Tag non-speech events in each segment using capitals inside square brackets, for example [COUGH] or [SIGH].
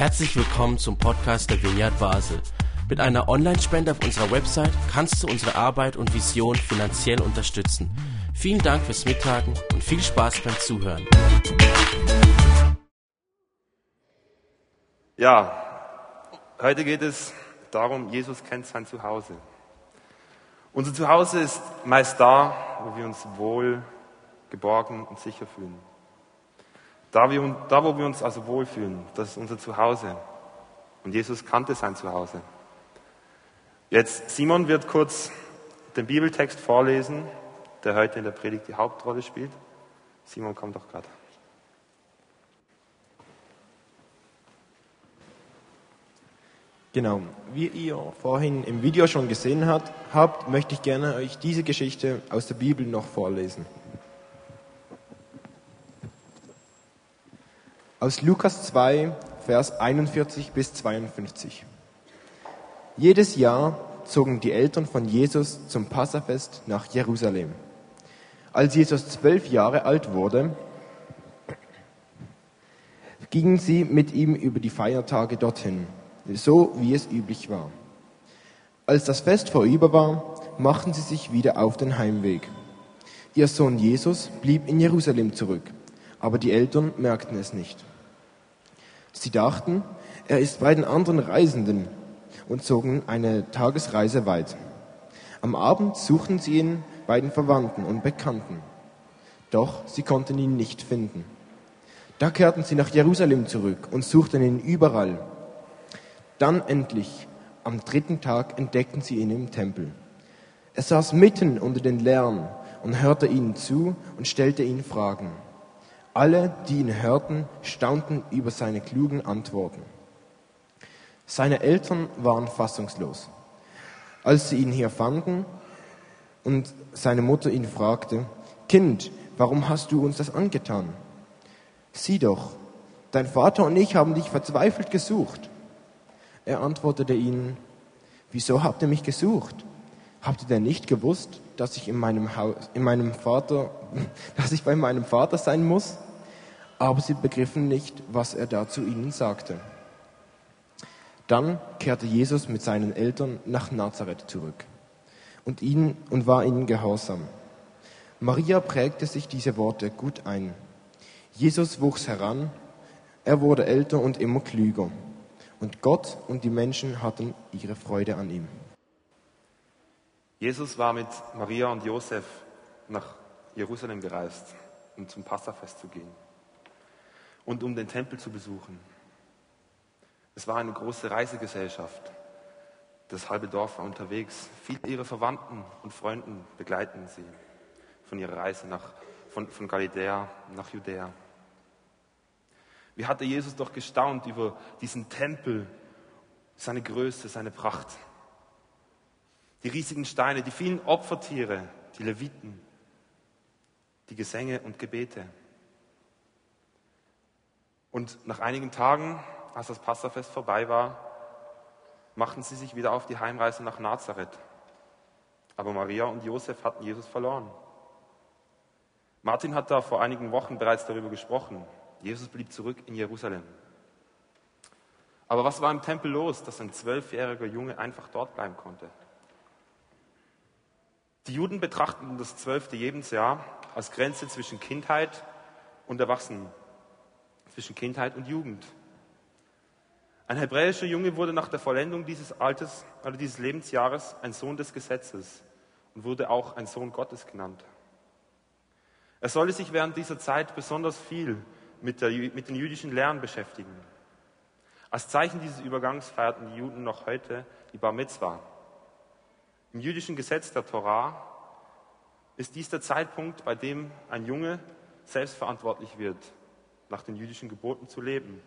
Herzlich willkommen zum Podcast der Vineyard Basel. Mit einer Online-Spende auf unserer Website kannst du unsere Arbeit und Vision finanziell unterstützen. Vielen Dank fürs Mittagen und viel Spaß beim Zuhören. Ja, heute geht es darum, Jesus kennt sein Zuhause. Unser Zuhause ist meist da, wo wir uns wohl, geborgen und sicher fühlen. Da, wir, da, wo wir uns also wohlfühlen, das ist unser Zuhause. Und Jesus kannte sein Zuhause. Jetzt, Simon wird kurz den Bibeltext vorlesen, der heute in der Predigt die Hauptrolle spielt. Simon kommt doch gerade. Genau, wie ihr vorhin im Video schon gesehen habt, habt, möchte ich gerne euch diese Geschichte aus der Bibel noch vorlesen. Aus Lukas 2, Vers 41 bis 52. Jedes Jahr zogen die Eltern von Jesus zum Passafest nach Jerusalem. Als Jesus zwölf Jahre alt wurde, gingen sie mit ihm über die Feiertage dorthin, so wie es üblich war. Als das Fest vorüber war, machten sie sich wieder auf den Heimweg. Ihr Sohn Jesus blieb in Jerusalem zurück, aber die Eltern merkten es nicht. Sie dachten, er ist bei den anderen Reisenden und zogen eine Tagesreise weit. Am Abend suchten sie ihn bei den Verwandten und Bekannten. Doch sie konnten ihn nicht finden. Da kehrten sie nach Jerusalem zurück und suchten ihn überall. Dann endlich, am dritten Tag, entdeckten sie ihn im Tempel. Er saß mitten unter den Lehrern und hörte ihnen zu und stellte ihnen Fragen. Alle, die ihn hörten, staunten über seine klugen Antworten. Seine Eltern waren fassungslos. Als sie ihn hier fanden und seine Mutter ihn fragte, Kind, warum hast du uns das angetan? Sieh doch, dein Vater und ich haben dich verzweifelt gesucht. Er antwortete ihnen, wieso habt ihr mich gesucht? Habt ihr denn nicht gewusst, dass ich in meinem, Haus, in meinem Vater, [LAUGHS] dass ich bei meinem Vater sein muss? Aber sie begriffen nicht, was er da zu ihnen sagte. Dann kehrte Jesus mit seinen Eltern nach Nazareth zurück und, ihnen, und war ihnen gehorsam. Maria prägte sich diese Worte gut ein. Jesus wuchs heran, er wurde älter und immer klüger. Und Gott und die Menschen hatten ihre Freude an ihm. Jesus war mit Maria und Josef nach Jerusalem gereist, um zum Passafest zu gehen und um den Tempel zu besuchen. Es war eine große Reisegesellschaft. Das halbe Dorf war unterwegs. Viele ihrer Verwandten und Freunden begleiten sie von ihrer Reise nach, von, von Galiläa nach Judäa. Wie hatte Jesus doch gestaunt über diesen Tempel, seine Größe, seine Pracht. Die riesigen Steine, die vielen Opfertiere, die Leviten, die Gesänge und Gebete. Und nach einigen Tagen, als das Passafest vorbei war, machten sie sich wieder auf die Heimreise nach Nazareth. Aber Maria und Josef hatten Jesus verloren. Martin hat da vor einigen Wochen bereits darüber gesprochen. Jesus blieb zurück in Jerusalem. Aber was war im Tempel los, dass ein zwölfjähriger Junge einfach dort bleiben konnte? Die Juden betrachteten das zwölfte Lebensjahr als Grenze zwischen Kindheit und Erwachsenen, zwischen Kindheit und Jugend. Ein hebräischer Junge wurde nach der Vollendung dieses Alters, also dieses Lebensjahres, ein Sohn des Gesetzes und wurde auch ein Sohn Gottes genannt. Er sollte sich während dieser Zeit besonders viel mit, der, mit den jüdischen Lehren beschäftigen. Als Zeichen dieses Übergangs feierten die Juden noch heute die Bar Mitzvah. Im jüdischen Gesetz der Torah ist dies der Zeitpunkt, bei dem ein Junge selbstverantwortlich wird, nach den jüdischen Geboten zu leben.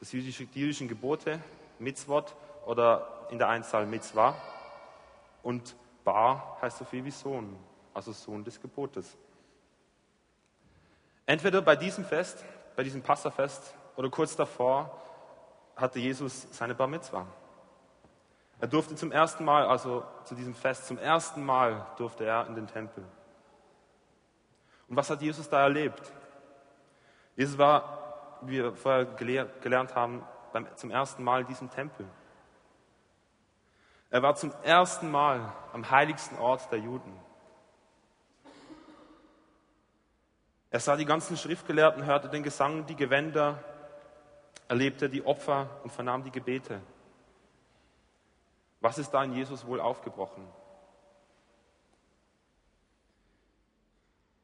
Das jüdische, die jüdischen Gebote, Mitzvot oder in der Einzahl Mitzvah und Bar heißt so viel wie Sohn, also Sohn des Gebotes. Entweder bei diesem Fest, bei diesem Passafest oder kurz davor hatte Jesus seine Bar Mitzvah. Er durfte zum ersten Mal, also zu diesem Fest, zum ersten Mal durfte er in den Tempel. Und was hat Jesus da erlebt? Jesus war, wie wir vorher gelernt haben, beim, zum ersten Mal in diesem Tempel. Er war zum ersten Mal am heiligsten Ort der Juden. Er sah die ganzen Schriftgelehrten, hörte den Gesang, die Gewänder, erlebte die Opfer und vernahm die Gebete. Was ist da in Jesus wohl aufgebrochen?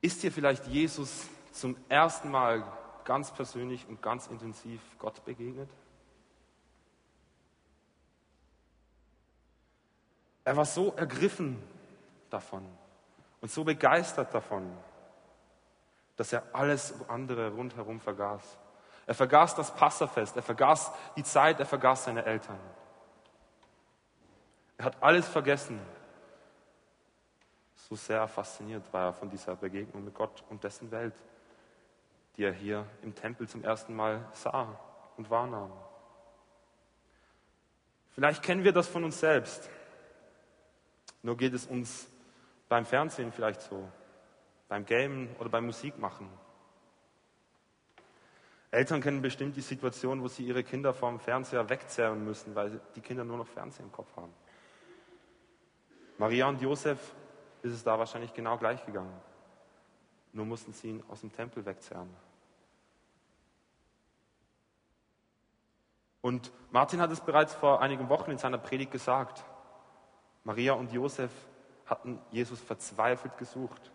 Ist dir vielleicht Jesus zum ersten Mal ganz persönlich und ganz intensiv Gott begegnet? Er war so ergriffen davon und so begeistert davon, dass er alles andere rundherum vergaß. Er vergaß das Passafest, er vergaß die Zeit, er vergaß seine Eltern. Er hat alles vergessen. So sehr fasziniert war er von dieser Begegnung mit Gott und dessen Welt, die er hier im Tempel zum ersten Mal sah und wahrnahm. Vielleicht kennen wir das von uns selbst. Nur geht es uns beim Fernsehen vielleicht so, beim Gamen oder beim Musikmachen. Eltern kennen bestimmt die Situation, wo sie ihre Kinder vom Fernseher wegzerren müssen, weil die Kinder nur noch Fernsehen im Kopf haben. Maria und Josef ist es da wahrscheinlich genau gleich gegangen. Nur mussten sie ihn aus dem Tempel wegzerren. Und Martin hat es bereits vor einigen Wochen in seiner Predigt gesagt. Maria und Josef hatten Jesus verzweifelt gesucht.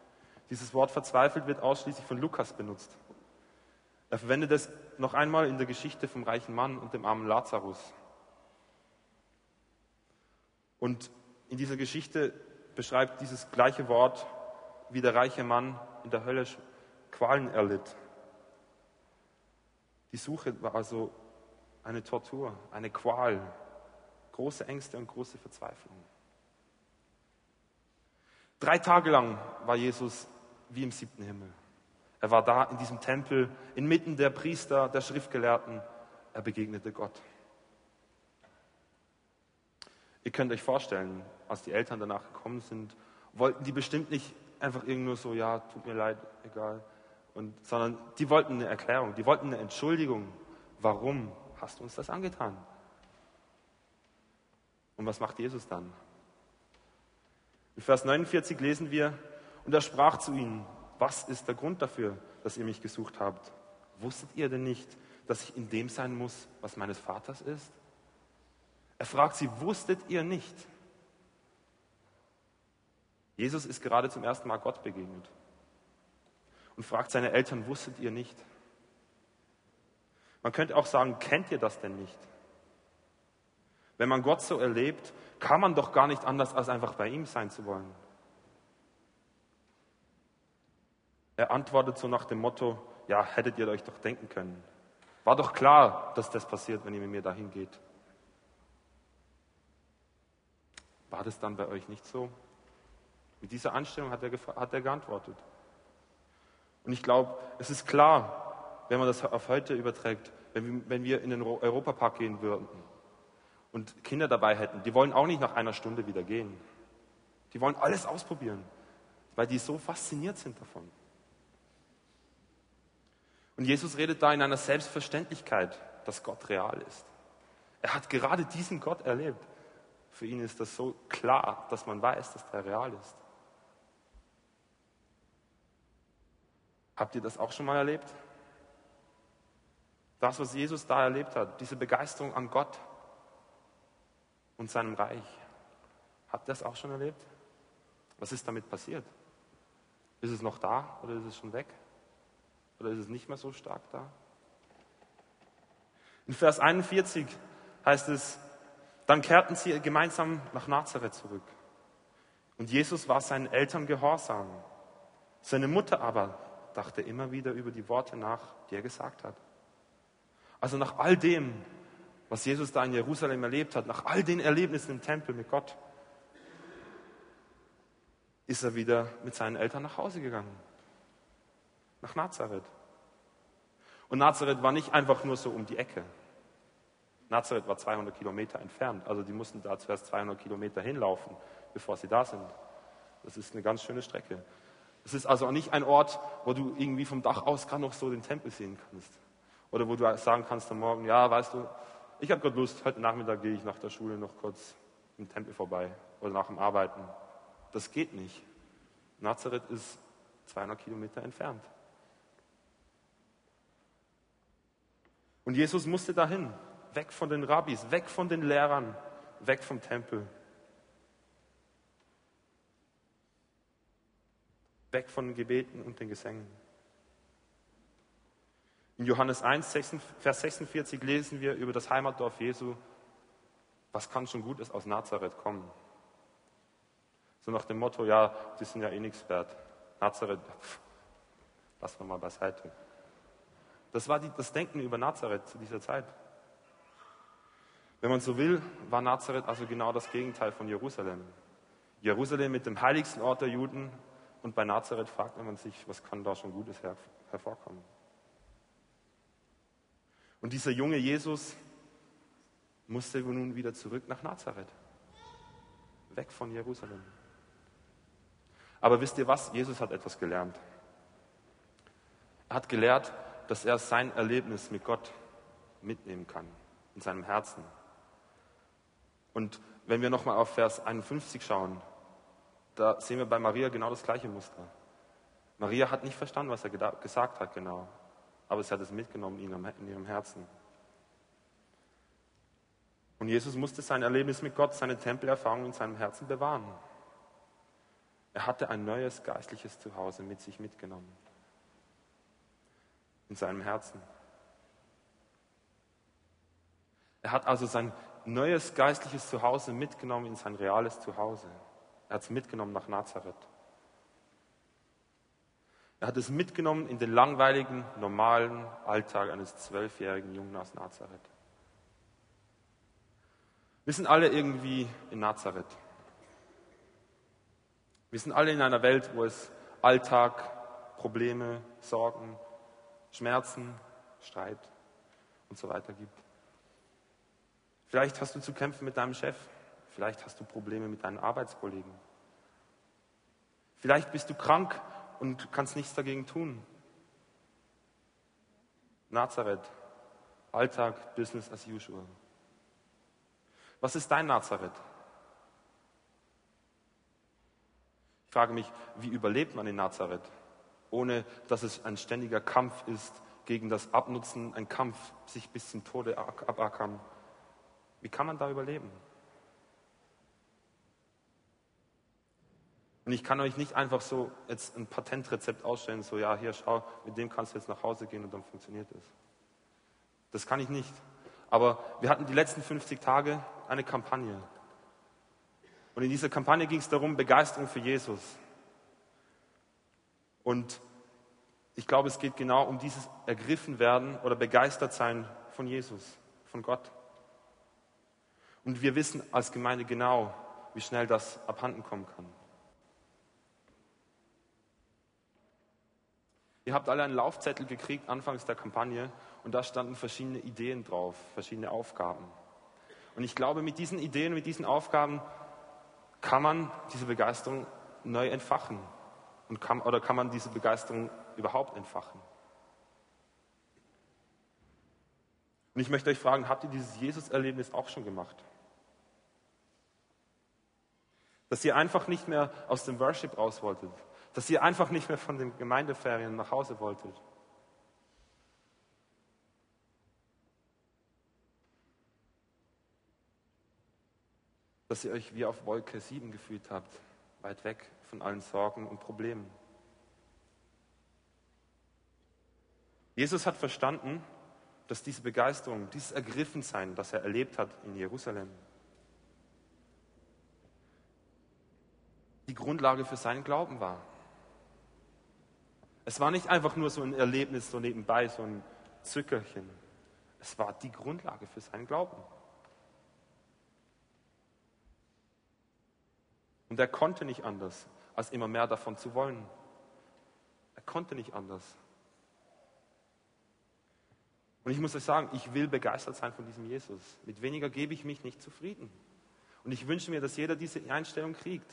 Dieses Wort verzweifelt wird ausschließlich von Lukas benutzt. Er verwendet es noch einmal in der Geschichte vom reichen Mann und dem armen Lazarus. Und in dieser Geschichte beschreibt dieses gleiche Wort, wie der reiche Mann in der Hölle Qualen erlitt. Die Suche war also eine Tortur, eine Qual, große Ängste und große Verzweiflung. Drei Tage lang war Jesus wie im siebten Himmel. Er war da in diesem Tempel, inmitten der Priester, der Schriftgelehrten. Er begegnete Gott. Ihr könnt euch vorstellen, als die Eltern danach gekommen sind, wollten die bestimmt nicht einfach irgendwo so, ja, tut mir leid, egal, und, sondern die wollten eine Erklärung, die wollten eine Entschuldigung. Warum hast du uns das angetan? Und was macht Jesus dann? In Vers 49 lesen wir, und er sprach zu ihnen, was ist der Grund dafür, dass ihr mich gesucht habt? Wusstet ihr denn nicht, dass ich in dem sein muss, was meines Vaters ist? Er fragt sie, wusstet ihr nicht? Jesus ist gerade zum ersten Mal Gott begegnet und fragt seine Eltern, wusstet ihr nicht? Man könnte auch sagen, kennt ihr das denn nicht? Wenn man Gott so erlebt, kann man doch gar nicht anders, als einfach bei ihm sein zu wollen. Er antwortet so nach dem Motto, ja, hättet ihr euch doch denken können. War doch klar, dass das passiert, wenn ihr mit mir dahin geht. War das dann bei euch nicht so? Mit dieser Anstellung hat er, hat er geantwortet. Und ich glaube, es ist klar, wenn man das auf heute überträgt, wenn, wenn wir in den Europapark gehen würden und Kinder dabei hätten, die wollen auch nicht nach einer Stunde wieder gehen. Die wollen alles ausprobieren, weil die so fasziniert sind davon. Und Jesus redet da in einer Selbstverständlichkeit, dass Gott real ist. Er hat gerade diesen Gott erlebt. Für ihn ist das so klar, dass man weiß, dass er real ist. Habt ihr das auch schon mal erlebt? Das, was Jesus da erlebt hat, diese Begeisterung an Gott und seinem Reich. Habt ihr das auch schon erlebt? Was ist damit passiert? Ist es noch da oder ist es schon weg? Oder ist es nicht mehr so stark da? In Vers 41 heißt es, dann kehrten sie gemeinsam nach Nazareth zurück. Und Jesus war seinen Eltern gehorsam. Seine Mutter aber dachte immer wieder über die Worte nach, die er gesagt hat. Also nach all dem, was Jesus da in Jerusalem erlebt hat, nach all den Erlebnissen im Tempel mit Gott, ist er wieder mit seinen Eltern nach Hause gegangen. Nach Nazareth. Und Nazareth war nicht einfach nur so um die Ecke. Nazareth war 200 Kilometer entfernt, also die mussten da zuerst 200 Kilometer hinlaufen, bevor sie da sind. Das ist eine ganz schöne Strecke. Es ist also auch nicht ein Ort, wo du irgendwie vom Dach aus gerade noch so den Tempel sehen kannst. Oder wo du sagen kannst am Morgen, ja, weißt du, ich habe gerade Lust, heute Nachmittag gehe ich nach der Schule noch kurz im Tempel vorbei oder nach dem Arbeiten. Das geht nicht. Nazareth ist 200 Kilometer entfernt. Und Jesus musste dahin, weg von den Rabbis, weg von den Lehrern, weg vom Tempel. Weg von den Gebeten und den Gesängen. In Johannes 1, Vers 46 lesen wir über das Heimatdorf Jesu. Was kann schon Gutes aus Nazareth kommen? So nach dem Motto, ja, die sind ja eh nichts wert. Nazareth, pff, lassen wir mal beiseite. Das war die, das Denken über Nazareth zu dieser Zeit. Wenn man so will, war Nazareth also genau das Gegenteil von Jerusalem. Jerusalem mit dem heiligsten Ort der Juden und bei Nazareth fragt man sich, was kann da schon Gutes her hervorkommen. Und dieser junge Jesus musste nun wieder zurück nach Nazareth, weg von Jerusalem. Aber wisst ihr was? Jesus hat etwas gelernt. Er hat gelehrt, dass er sein Erlebnis mit Gott mitnehmen kann, in seinem Herzen. Und wenn wir nochmal auf Vers 51 schauen, da sehen wir bei Maria genau das gleiche Muster. Maria hat nicht verstanden, was er gesagt hat, genau. Aber sie hat es mitgenommen in ihrem Herzen. Und Jesus musste sein Erlebnis mit Gott, seine Tempelerfahrung in seinem Herzen bewahren. Er hatte ein neues geistliches Zuhause mit sich mitgenommen. In seinem Herzen. Er hat also sein neues geistliches Zuhause mitgenommen in sein reales Zuhause. Er hat es mitgenommen nach Nazareth. Er hat es mitgenommen in den langweiligen, normalen Alltag eines zwölfjährigen Jungen aus Nazareth. Wir sind alle irgendwie in Nazareth. Wir sind alle in einer Welt, wo es Alltag, Probleme, Sorgen, Schmerzen, Streit und so weiter gibt. Vielleicht hast du zu kämpfen mit deinem Chef. Vielleicht hast du Probleme mit deinen Arbeitskollegen. Vielleicht bist du krank und kannst nichts dagegen tun. Nazareth, Alltag, Business as usual. Was ist dein Nazareth? Ich frage mich, wie überlebt man in Nazareth, ohne dass es ein ständiger Kampf ist gegen das Abnutzen, ein Kampf, sich bis zum Tode abackern. Wie kann man da überleben? Und ich kann euch nicht einfach so jetzt ein Patentrezept ausstellen, so ja, hier schau, mit dem kannst du jetzt nach Hause gehen und dann funktioniert es. Das kann ich nicht. Aber wir hatten die letzten 50 Tage eine Kampagne. Und in dieser Kampagne ging es darum, Begeisterung für Jesus. Und ich glaube, es geht genau um dieses Ergriffenwerden oder Begeistertsein von Jesus, von Gott. Und wir wissen als Gemeinde genau, wie schnell das abhanden kommen kann. Ihr habt alle einen Laufzettel gekriegt anfangs der Kampagne und da standen verschiedene Ideen drauf, verschiedene Aufgaben. Und ich glaube, mit diesen Ideen, mit diesen Aufgaben kann man diese Begeisterung neu entfachen. Und kann, oder kann man diese Begeisterung überhaupt entfachen? Und ich möchte euch fragen, habt ihr dieses Jesus-Erlebnis auch schon gemacht? Dass ihr einfach nicht mehr aus dem Worship raus wolltet, dass ihr einfach nicht mehr von den Gemeindeferien nach Hause wolltet. Dass ihr euch wie auf Wolke 7 gefühlt habt, weit weg von allen Sorgen und Problemen. Jesus hat verstanden, dass diese Begeisterung, dieses Ergriffensein, das er erlebt hat in Jerusalem, die Grundlage für seinen Glauben war. Es war nicht einfach nur so ein Erlebnis so nebenbei, so ein Zückerchen. Es war die Grundlage für seinen Glauben. Und er konnte nicht anders, als immer mehr davon zu wollen. Er konnte nicht anders. Und ich muss euch sagen, ich will begeistert sein von diesem Jesus. Mit weniger gebe ich mich nicht zufrieden. Und ich wünsche mir, dass jeder diese Einstellung kriegt.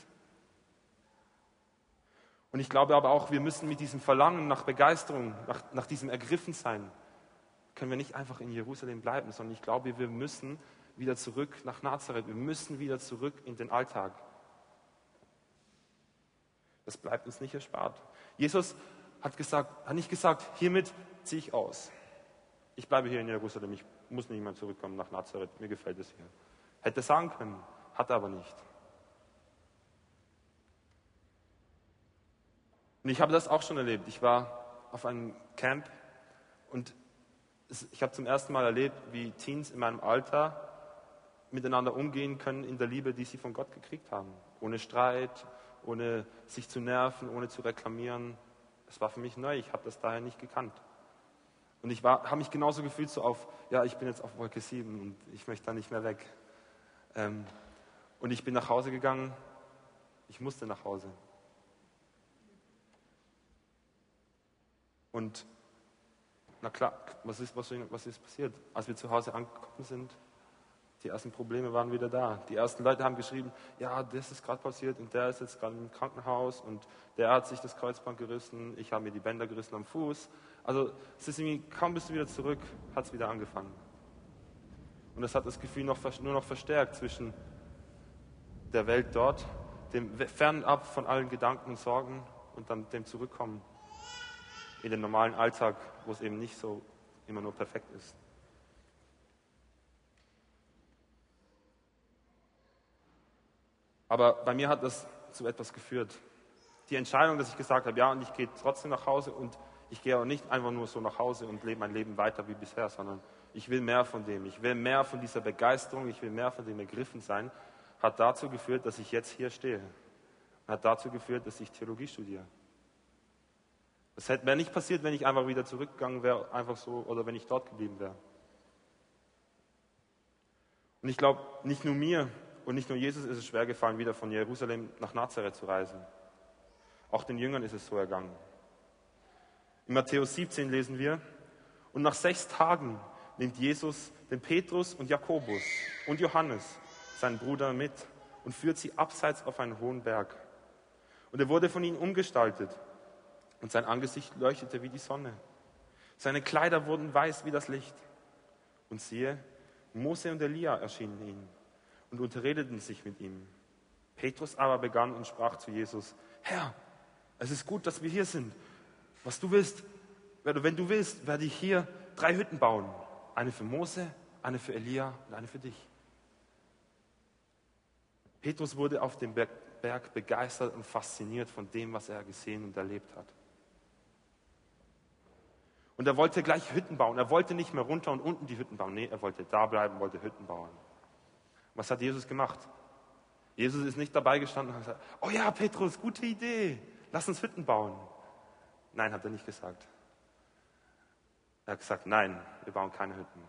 Und ich glaube aber auch, wir müssen mit diesem Verlangen nach Begeisterung, nach, nach diesem Ergriffensein können wir nicht einfach in Jerusalem bleiben, sondern ich glaube, wir müssen wieder zurück nach Nazareth. Wir müssen wieder zurück in den Alltag. Das bleibt uns nicht erspart. Jesus hat, gesagt, hat nicht gesagt, hiermit ziehe ich aus. Ich bleibe hier in Jerusalem, ich muss nicht mehr zurückkommen nach Nazareth, mir gefällt es hier. Hätte sagen können, hat er aber nicht. Und ich habe das auch schon erlebt. Ich war auf einem Camp und ich habe zum ersten Mal erlebt, wie Teens in meinem Alter miteinander umgehen können in der Liebe, die sie von Gott gekriegt haben. Ohne Streit, ohne sich zu nerven, ohne zu reklamieren. Das war für mich neu, ich habe das daher nicht gekannt. Und ich habe mich genauso gefühlt, so auf, ja, ich bin jetzt auf Wolke 7 und ich möchte da nicht mehr weg. Ähm, und ich bin nach Hause gegangen, ich musste nach Hause. Und na klar, was ist, was, was ist passiert? Als wir zu Hause angekommen sind, die ersten Probleme waren wieder da. Die ersten Leute haben geschrieben, ja, das ist gerade passiert und der ist jetzt gerade im Krankenhaus und der hat sich das Kreuzband gerissen, ich habe mir die Bänder gerissen am Fuß. Also es ist irgendwie, kaum bist du wieder zurück, hat es wieder angefangen. Und das hat das Gefühl noch, nur noch verstärkt zwischen der Welt dort, dem fernab von allen Gedanken und Sorgen und dann dem Zurückkommen in den normalen Alltag, wo es eben nicht so immer nur perfekt ist. Aber bei mir hat das zu etwas geführt. Die Entscheidung, dass ich gesagt habe, ja, und ich gehe trotzdem nach Hause und ich gehe auch nicht einfach nur so nach Hause und lebe mein Leben weiter wie bisher, sondern ich will mehr von dem. Ich will mehr von dieser Begeisterung, ich will mehr von dem ergriffen sein, hat dazu geführt, dass ich jetzt hier stehe. Hat dazu geführt, dass ich Theologie studiere. Das wäre nicht passiert, wenn ich einfach wieder zurückgegangen wäre, einfach so, oder wenn ich dort geblieben wäre. Und ich glaube, nicht nur mir, und nicht nur Jesus ist es schwer gefallen, wieder von Jerusalem nach Nazareth zu reisen. Auch den Jüngern ist es so ergangen. In Matthäus 17 lesen wir, und nach sechs Tagen nimmt Jesus den Petrus und Jakobus und Johannes, seinen Bruder, mit und führt sie abseits auf einen hohen Berg. Und er wurde von ihnen umgestaltet und sein Angesicht leuchtete wie die Sonne. Seine Kleider wurden weiß wie das Licht. Und siehe, Mose und Elia erschienen ihnen und unterredeten sich mit ihm. Petrus aber begann und sprach zu Jesus, Herr, es ist gut, dass wir hier sind. Was du willst, wenn du willst, werde ich hier drei Hütten bauen. Eine für Mose, eine für Elia und eine für dich. Petrus wurde auf dem Berg begeistert und fasziniert von dem, was er gesehen und erlebt hat. Und er wollte gleich Hütten bauen. Er wollte nicht mehr runter und unten die Hütten bauen. Nee, er wollte da bleiben, wollte Hütten bauen. Was hat Jesus gemacht? Jesus ist nicht dabei gestanden und hat gesagt, oh ja, Petrus, gute Idee, lass uns Hütten bauen. Nein, hat er nicht gesagt. Er hat gesagt, nein, wir bauen keine Hütten.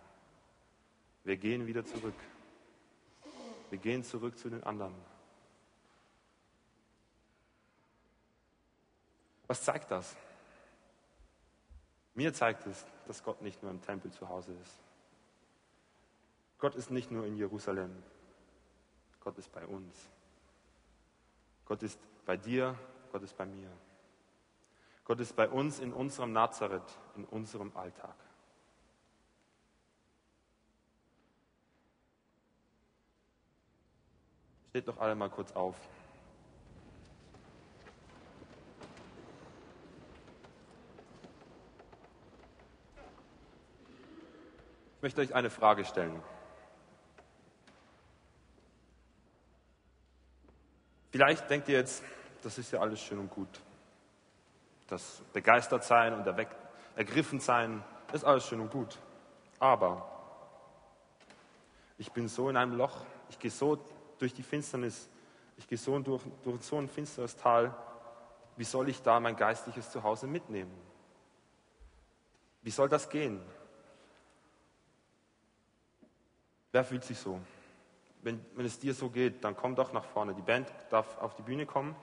Wir gehen wieder zurück. Wir gehen zurück zu den anderen. Was zeigt das? Mir zeigt es, dass Gott nicht nur im Tempel zu Hause ist. Gott ist nicht nur in Jerusalem. Gott ist bei uns. Gott ist bei dir, Gott ist bei mir. Gott ist bei uns in unserem Nazareth, in unserem Alltag. Steht doch alle mal kurz auf. Möchte euch eine Frage stellen. Vielleicht denkt ihr jetzt, das ist ja alles schön und gut. Das begeistert sein und ergriffen sein, ist alles schön und gut. Aber ich bin so in einem Loch, ich gehe so durch die Finsternis, ich gehe so durch, durch so ein finsteres Tal. Wie soll ich da mein geistliches Zuhause mitnehmen? Wie soll das gehen? Wer fühlt sich so? wenn, wenn es dir so geht, dann komm doch nach vorne. Die Band darf auf die Bühne kommen.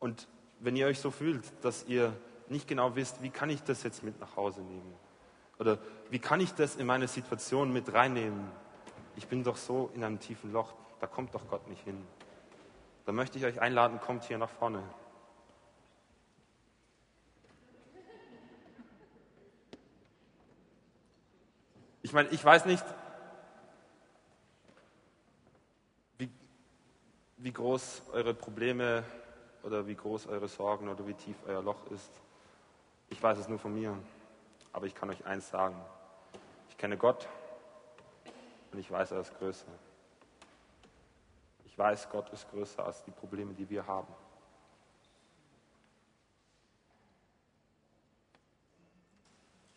Und wenn ihr euch so fühlt, dass ihr nicht genau wisst, wie kann ich das jetzt mit nach Hause nehmen? Oder wie kann ich das in meine Situation mit reinnehmen? Ich bin doch so in einem tiefen Loch, da kommt doch Gott nicht hin. Dann möchte ich euch einladen, kommt hier nach vorne. Ich meine, ich weiß nicht, wie, wie groß eure Probleme oder wie groß eure Sorgen oder wie tief euer Loch ist. Ich weiß es nur von mir. Aber ich kann euch eins sagen. Ich kenne Gott und ich weiß, er ist größer. Ich weiß, Gott ist größer als die Probleme, die wir haben.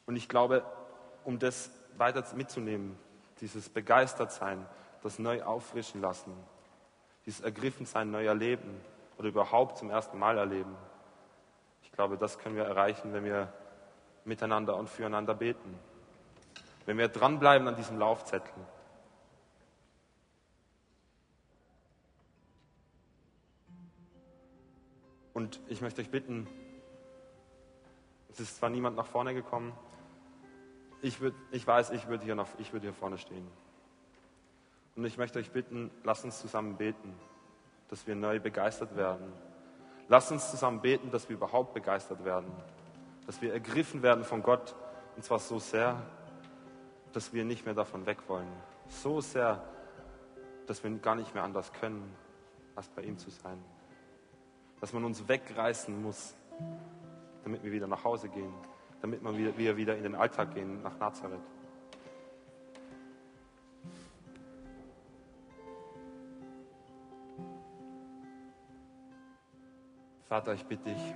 Und ich glaube, um das weiter mitzunehmen, dieses Begeistertsein, das neu auffrischen lassen, dieses Ergriffensein neu erleben oder überhaupt zum ersten Mal erleben, ich glaube, das können wir erreichen, wenn wir miteinander und füreinander beten. Wenn wir dranbleiben an diesem Laufzettel. Und ich möchte euch bitten, es ist zwar niemand nach vorne gekommen, ich, würd, ich weiß, ich würde hier, würd hier vorne stehen. Und ich möchte euch bitten, lasst uns zusammen beten, dass wir neu begeistert werden. Lasst uns zusammen beten, dass wir überhaupt begeistert werden. Dass wir ergriffen werden von Gott. Und zwar so sehr, dass wir nicht mehr davon weg wollen. So sehr, dass wir gar nicht mehr anders können, als bei ihm zu sein. Dass man uns wegreißen muss, damit wir wieder nach Hause gehen damit wir wieder in den Alltag gehen nach Nazareth. Vater, ich bitte dich,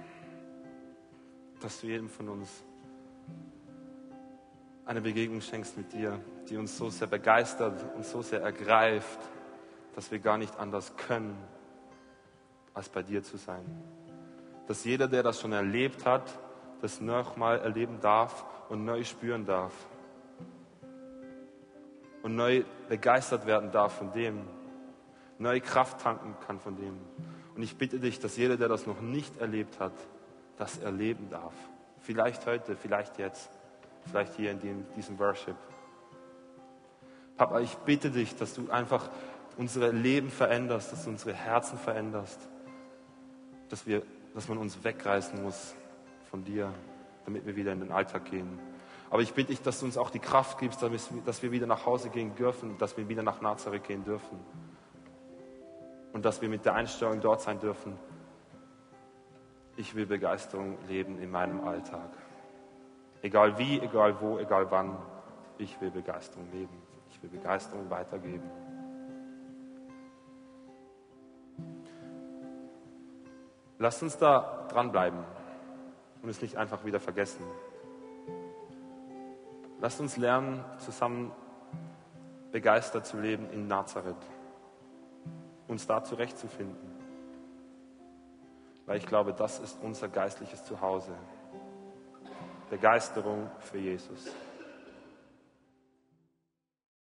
dass du jedem von uns eine Begegnung schenkst mit dir, die uns so sehr begeistert und so sehr ergreift, dass wir gar nicht anders können, als bei dir zu sein. Dass jeder, der das schon erlebt hat, das nochmal erleben darf und neu spüren darf. Und neu begeistert werden darf von dem. Neue Kraft tanken kann von dem. Und ich bitte dich, dass jeder, der das noch nicht erlebt hat, das erleben darf. Vielleicht heute, vielleicht jetzt, vielleicht hier in dem, diesem Worship. Papa, ich bitte dich, dass du einfach unsere Leben veränderst, dass du unsere Herzen veränderst, dass, wir, dass man uns wegreißen muss von dir, damit wir wieder in den Alltag gehen. Aber ich bitte dich, dass du uns auch die Kraft gibst, dass wir wieder nach Hause gehen dürfen, dass wir wieder nach Nazareth gehen dürfen. Und dass wir mit der Einstellung dort sein dürfen. Ich will Begeisterung leben in meinem Alltag. Egal wie, egal wo, egal wann. Ich will Begeisterung leben. Ich will Begeisterung weitergeben. Lasst uns da dranbleiben und es nicht einfach wieder vergessen. Lasst uns lernen, zusammen begeistert zu leben in Nazareth, uns da zurechtzufinden. Weil ich glaube, das ist unser geistliches Zuhause. Begeisterung für Jesus.